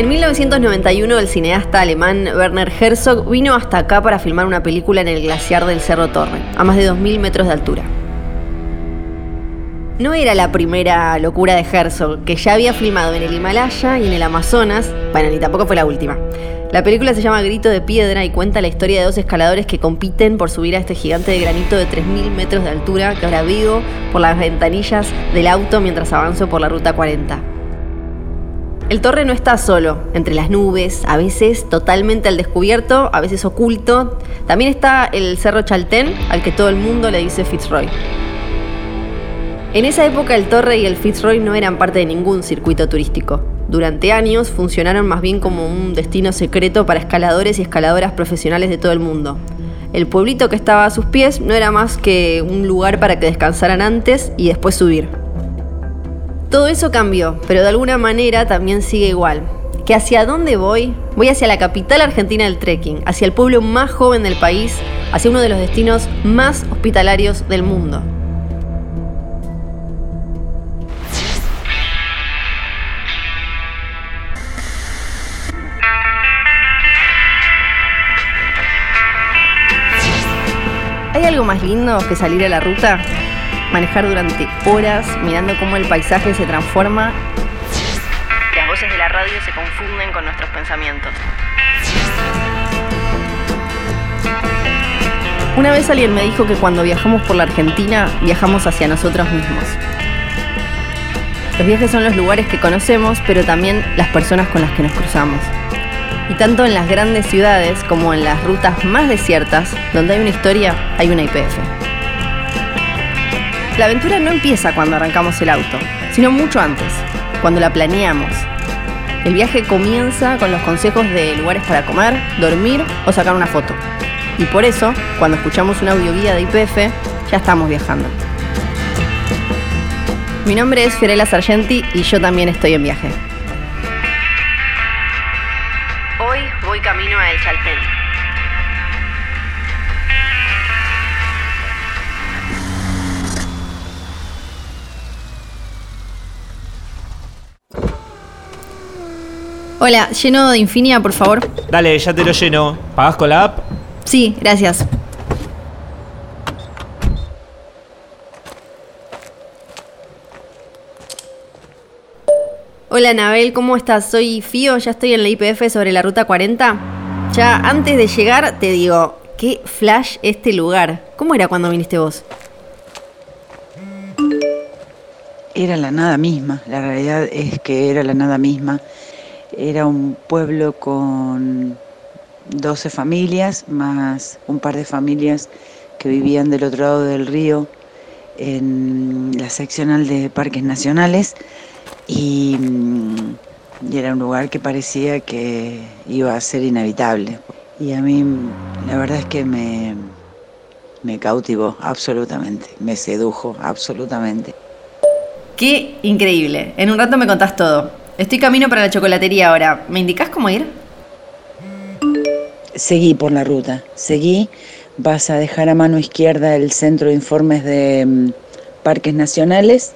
En 1991 el cineasta alemán Werner Herzog vino hasta acá para filmar una película en el glaciar del Cerro Torre, a más de 2.000 metros de altura. No era la primera locura de Herzog, que ya había filmado en el Himalaya y en el Amazonas, bueno, ni tampoco fue la última. La película se llama Grito de Piedra y cuenta la historia de dos escaladores que compiten por subir a este gigante de granito de 3.000 metros de altura que ahora vivo por las ventanillas del auto mientras avanzo por la Ruta 40. El torre no está solo, entre las nubes, a veces totalmente al descubierto, a veces oculto. También está el Cerro Chaltén, al que todo el mundo le dice Fitzroy. En esa época el Torre y el Fitzroy no eran parte de ningún circuito turístico. Durante años funcionaron más bien como un destino secreto para escaladores y escaladoras profesionales de todo el mundo. El pueblito que estaba a sus pies no era más que un lugar para que descansaran antes y después subir. Todo eso cambió, pero de alguna manera también sigue igual. ¿Que hacia dónde voy? Voy hacia la capital argentina del trekking, hacia el pueblo más joven del país, hacia uno de los destinos más hospitalarios del mundo. ¿Hay algo más lindo que salir a la ruta? Manejar durante horas mirando cómo el paisaje se transforma. Las voces de la radio se confunden con nuestros pensamientos. Una vez alguien me dijo que cuando viajamos por la Argentina, viajamos hacia nosotros mismos. Los viajes son los lugares que conocemos, pero también las personas con las que nos cruzamos. Y tanto en las grandes ciudades como en las rutas más desiertas, donde hay una historia, hay una IPF. La aventura no empieza cuando arrancamos el auto, sino mucho antes, cuando la planeamos. El viaje comienza con los consejos de lugares para comer, dormir o sacar una foto. Y por eso, cuando escuchamos una audioguía de IPF, ya estamos viajando. Mi nombre es Fiorella Sargenti y yo también estoy en viaje. Hoy voy camino a El Chaltén. Hola, lleno de Infinia, por favor. Dale, ya te lo lleno. ¿Pagás con la app? Sí, gracias. Hola Nabel, ¿cómo estás? Soy Fío, ya estoy en la IPF sobre la ruta 40. Ya antes de llegar te digo, qué flash este lugar. ¿Cómo era cuando viniste vos? Era la nada misma, la realidad es que era la nada misma. Era un pueblo con 12 familias, más un par de familias que vivían del otro lado del río en la seccional de parques nacionales y, y, era un lugar que parecía que iba a ser inhabitable. Y a mí la verdad es que me, me cautivó absolutamente, me sedujo absolutamente. Qué increíble. En un rato me contás todo. Estoy camino para la chocolatería ahora. ¿Me indicás cómo ir? Seguí por la ruta, seguí. Vas a dejar a mano izquierda el centro de informes de um, parques nacionales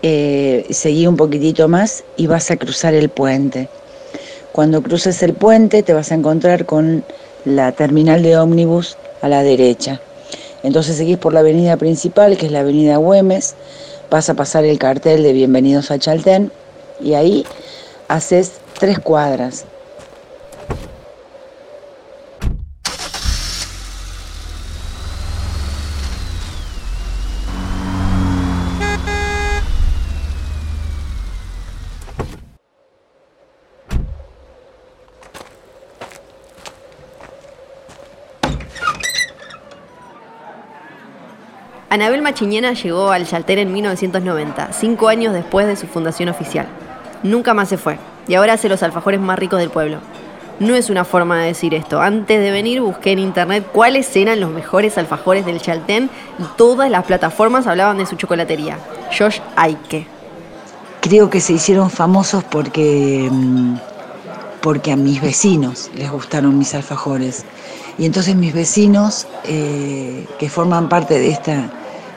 eh, seguí un poquitito más y vas a cruzar el puente. Cuando cruces el puente te vas a encontrar con la terminal de ómnibus a la derecha. Entonces seguís por la avenida principal, que es la avenida Güemes, vas a pasar el cartel de Bienvenidos a Chaltén y ahí haces tres cuadras. Anabel Machiñena llegó al Chaltén en 1990, cinco años después de su fundación oficial. Nunca más se fue, y ahora hace los alfajores más ricos del pueblo. No es una forma de decir esto. Antes de venir busqué en internet cuáles eran los mejores alfajores del Chaltén y todas las plataformas hablaban de su chocolatería, Josh Aike. Creo que se hicieron famosos porque, porque a mis vecinos les gustaron mis alfajores. Y entonces mis vecinos, eh, que forman parte de esta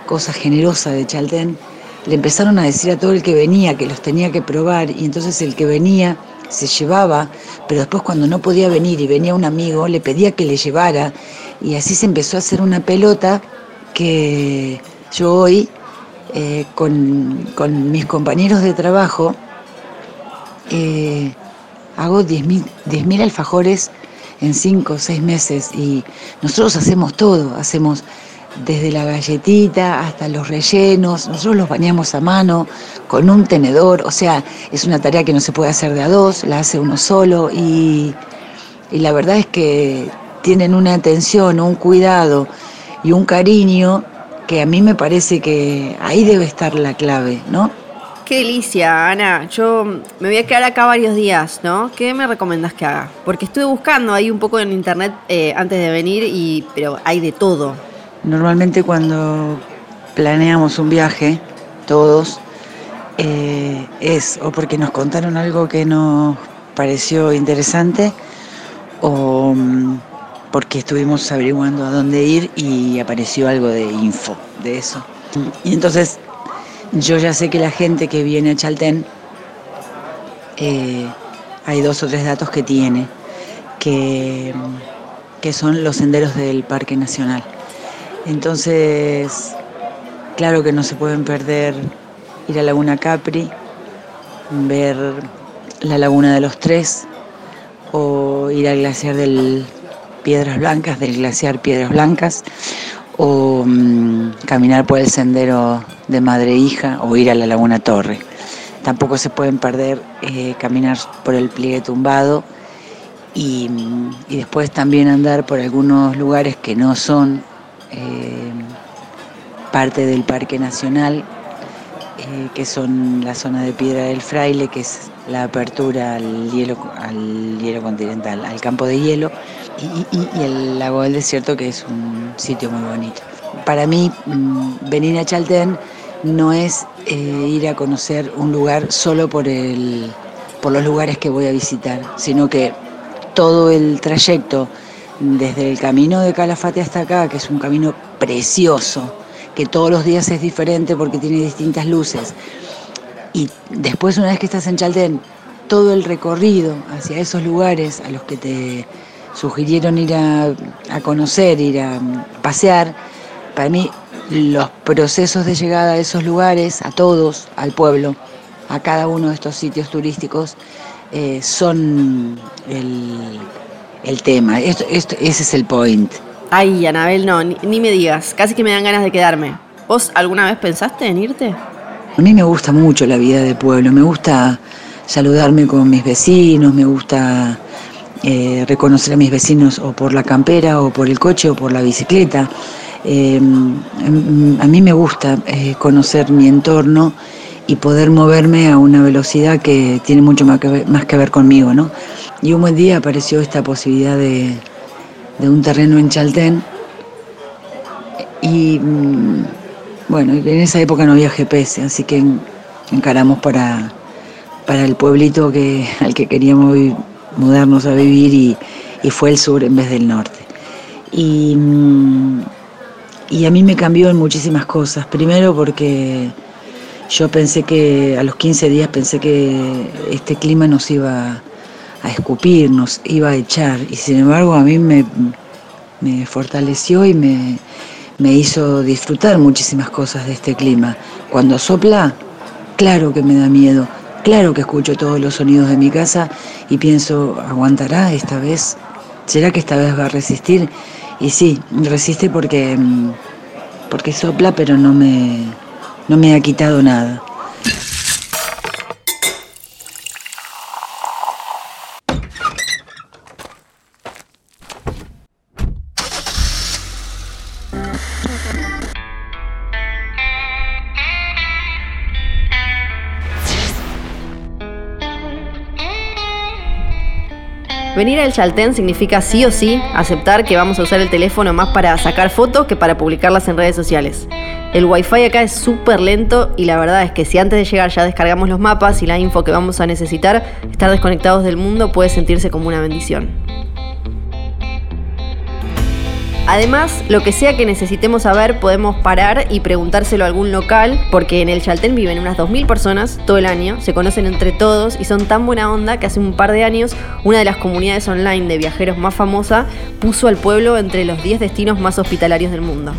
cosa generosa de Chaltén, le empezaron a decir a todo el que venía que los tenía que probar y entonces el que venía se llevaba, pero después cuando no podía venir y venía un amigo, le pedía que le llevara y así se empezó a hacer una pelota que yo hoy eh, con, mis compañeros de trabajo eh, hago 10.000 alfajores en 5 o 6 meses y nosotros hacemos todo, hacemos desde la galletita hasta los rellenos, nosotros los bañamos a mano con un tenedor, o sea, es una tarea que no se puede hacer de a dos, la hace uno solo y, la verdad es que tienen una atención, un cuidado y un cariño que a mí me parece que ahí debe estar la clave, ¿no? Qué delicia, Ana. Yo me voy a quedar acá varios días, ¿no? ¿Qué me recomiendas que haga? Porque estuve buscando ahí un poco en internet eh, antes de venir, y, pero hay de todo. Normalmente cuando planeamos un viaje, todos, eh, es o porque nos contaron algo que nos pareció interesante o mm, porque estuvimos averiguando a dónde ir y apareció algo de info de eso. Y entonces yo ya sé que la gente que viene a Chaltén, eh, hay dos o tres datos que tiene, que, que son los senderos del Parque Nacional. Entonces, claro que no se pueden perder ir a Laguna Capri, ver la Laguna de los Tres o ir al glaciar del Piedras Blancas, del glaciar Piedras Blancas, o mm, caminar por el sendero de Madre e Hija o ir a la Laguna Torre. Tampoco se pueden perder eh, caminar por el pliegue tumbado mm, y después también andar por algunos lugares que no son eh, parte del Parque Nacional, eh, que son la zona de Piedra del Fraile, que es la apertura al hielo, al hielo continental, al campo de hielo, y, el lago del desierto, que es un sitio muy bonito. Para mí, mm, venir a Chaltén no es eh, ir a conocer un lugar solo por, el, por los lugares que voy a visitar, sino que todo el trayecto desde el camino de Calafate hasta acá, que es un camino precioso, que todos los días es diferente porque tiene distintas luces. Y después, una vez que estás en Chaltén, todo el recorrido hacia esos lugares a los que te sugirieron ir a, conocer, ir a pasear, para mí los procesos de llegada a esos lugares, a todos, al pueblo, a cada uno de estos sitios turísticos, eh, son el, el tema. Esto, ese es el point. Ay, Anabel, no, ni, me digas. Casi que me dan ganas de quedarme. ¿Vos alguna vez pensaste en irte? A mí me gusta mucho la vida de pueblo. Me gusta saludarme con mis vecinos, me gusta eh, reconocer a mis vecinos o por la campera, o por el coche, o por la bicicleta. Eh, a mí me gusta eh, conocer mi entorno y poder moverme a una velocidad que tiene mucho más que ver, más que ver conmigo, ¿no? Y un buen día apareció esta posibilidad de, un terreno en Chaltén. Y mm, bueno, en esa época no había GPS, así que encaramos para, para el pueblito que, al que queríamos mudarnos a vivir y, fue el sur en vez del norte. Y, mm, y a mí me cambió en muchísimas cosas. Primero porque yo pensé que a los 15 días pensé que este clima nos iba a escupir, nos iba a echar. Y sin embargo a mí me, fortaleció y me, me hizo disfrutar muchísimas cosas de este clima. Cuando sopla, claro que me da miedo, claro que escucho todos los sonidos de mi casa y pienso, ¿aguantará esta vez? ¿Será que esta vez va a resistir? Y sí, resiste porque, porque sopla, pero no me, no me ha quitado nada. Venir al Chaltén significa sí o sí aceptar que vamos a usar el teléfono más para sacar fotos que para publicarlas en redes sociales. El wifi acá es súper lento y la verdad es que si antes de llegar ya descargamos los mapas y la info que vamos a necesitar, estar desconectados del mundo puede sentirse como una bendición. Además, lo que sea que necesitemos saber, podemos parar y preguntárselo a algún local, porque en el Chaltén viven unas 2.000 personas todo el año, se conocen entre todos y son tan buena onda que hace un par de años una de las comunidades online de viajeros más famosa puso al pueblo entre los 10 destinos más hospitalarios del mundo.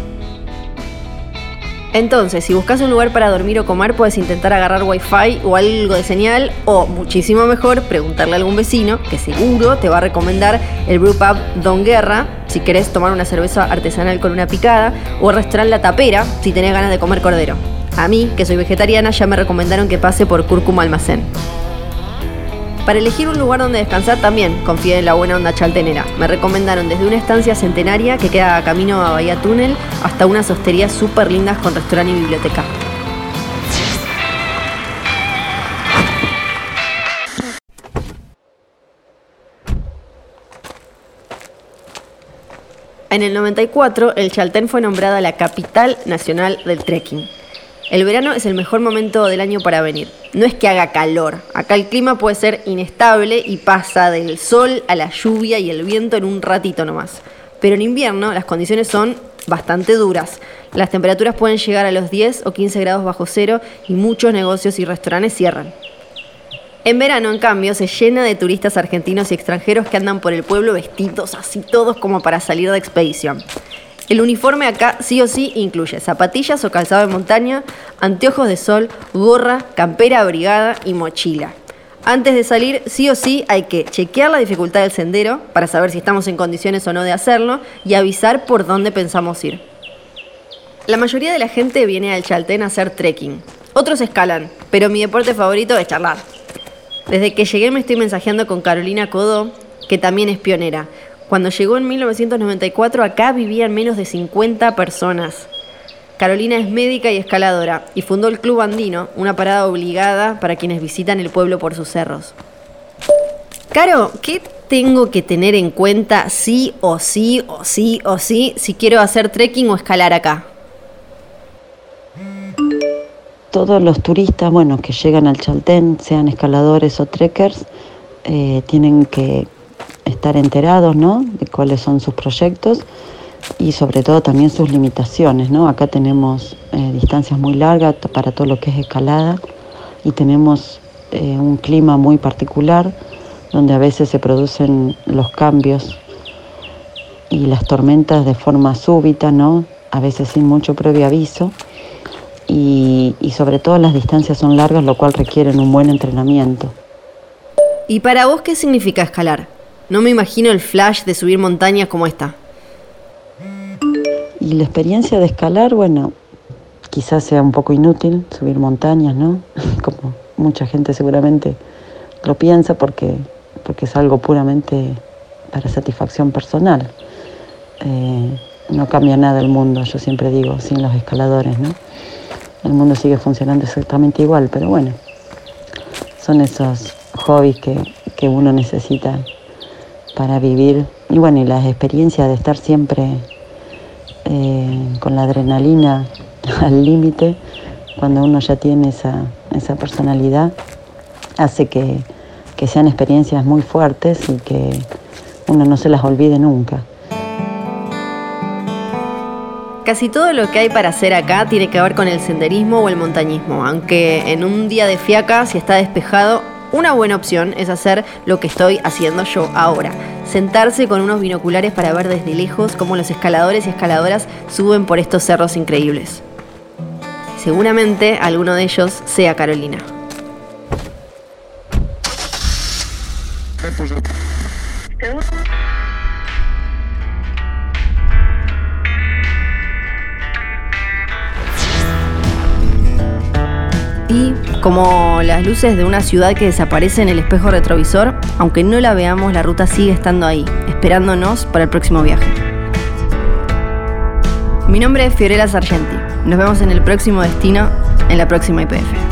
Entonces, si buscas un lugar para dormir o comer, puedes intentar agarrar wifi o algo de señal, o muchísimo mejor, preguntarle a algún vecino que seguro te va a recomendar el brew pub Don Guerra, si querés tomar una cerveza artesanal con una picada, o el restaurante La Tapera, si tenés ganas de comer cordero. A mí, que soy vegetariana, ya me recomendaron que pase por Cúrcuma Almacén. Para elegir un lugar donde descansar también confié en la buena onda chaltenera. Me recomendaron desde una estancia centenaria que queda a camino a Bahía Túnel hasta unas hosterías súper lindas con restaurante y biblioteca. En el 94, el Chaltén fue nombrada la capital nacional del trekking. El verano es el mejor momento del año para venir. No es que haga calor, acá el clima puede ser inestable y pasa del sol a la lluvia y el viento en un ratito nomás. Pero en invierno las condiciones son bastante duras. Las temperaturas pueden llegar a los 10 o 15 grados bajo cero y muchos negocios y restaurantes cierran. En verano, en cambio, se llena de turistas argentinos y extranjeros que andan por el pueblo vestidos así todos como para salir de expedición. El uniforme acá sí o sí incluye zapatillas o calzado de montaña, anteojos de sol, gorra, campera abrigada y mochila. Antes de salir, sí o sí hay que chequear la dificultad del sendero para saber si estamos en condiciones o no de hacerlo y avisar por dónde pensamos ir. La mayoría de la gente viene al Chaltén a hacer trekking. Otros escalan, pero mi deporte favorito es charlar. Desde que llegué me estoy mensajeando con Carolina Codó, que también es pionera. Cuando llegó en 1994 acá vivían menos de 50 personas. Carolina es médica y escaladora y fundó el Club Andino, una parada obligada para quienes visitan el pueblo por sus cerros. Caro, ¿qué tengo que tener en cuenta sí o sí o sí o sí si quiero hacer trekking o escalar acá? Todos los turistas, bueno, que llegan al Chaltén, sean escaladores o trekkers, eh, tienen que estar enterados ¿no? de cuáles son sus proyectos y sobre todo también sus limitaciones. ¿no? Acá tenemos eh, distancias muy largas para todo lo que es escalada y tenemos eh, un clima muy particular donde a veces se producen los cambios y las tormentas de forma súbita, ¿no? a veces sin mucho previo aviso. Y, y sobre todo las distancias son largas, lo cual requieren un buen entrenamiento. ¿Y para vos qué significa escalar? No me imagino el flash de subir montañas como esta. Y la experiencia de escalar, bueno, quizás sea un poco inútil subir montañas, ¿no? Como mucha gente seguramente lo piensa porque, porque es algo puramente para satisfacción personal. Eh, no cambia nada el mundo, yo siempre digo, sin los escaladores, ¿no? El mundo sigue funcionando exactamente igual, pero bueno, son esos hobbies que, que uno necesita para vivir y bueno, y las experiencias de estar siempre eh, con la adrenalina al límite, cuando uno ya tiene esa, esa personalidad, hace que, que sean experiencias muy fuertes y que uno no se las olvide nunca. Casi todo lo que hay para hacer acá tiene que ver con el senderismo o el montañismo, aunque en un día de fiaca, si está despejado, una buena opción es hacer lo que estoy haciendo yo ahora, sentarse con unos binoculares para ver desde lejos cómo los escaladores y escaladoras suben por estos cerros increíbles. Seguramente alguno de ellos sea Carolina. Y como las luces de una ciudad que desaparece en el espejo retrovisor, aunque no la veamos, la ruta sigue estando ahí, esperándonos para el próximo viaje. Mi nombre es Fiorella Sargenti. Nos vemos en el próximo destino, en la próxima IPF.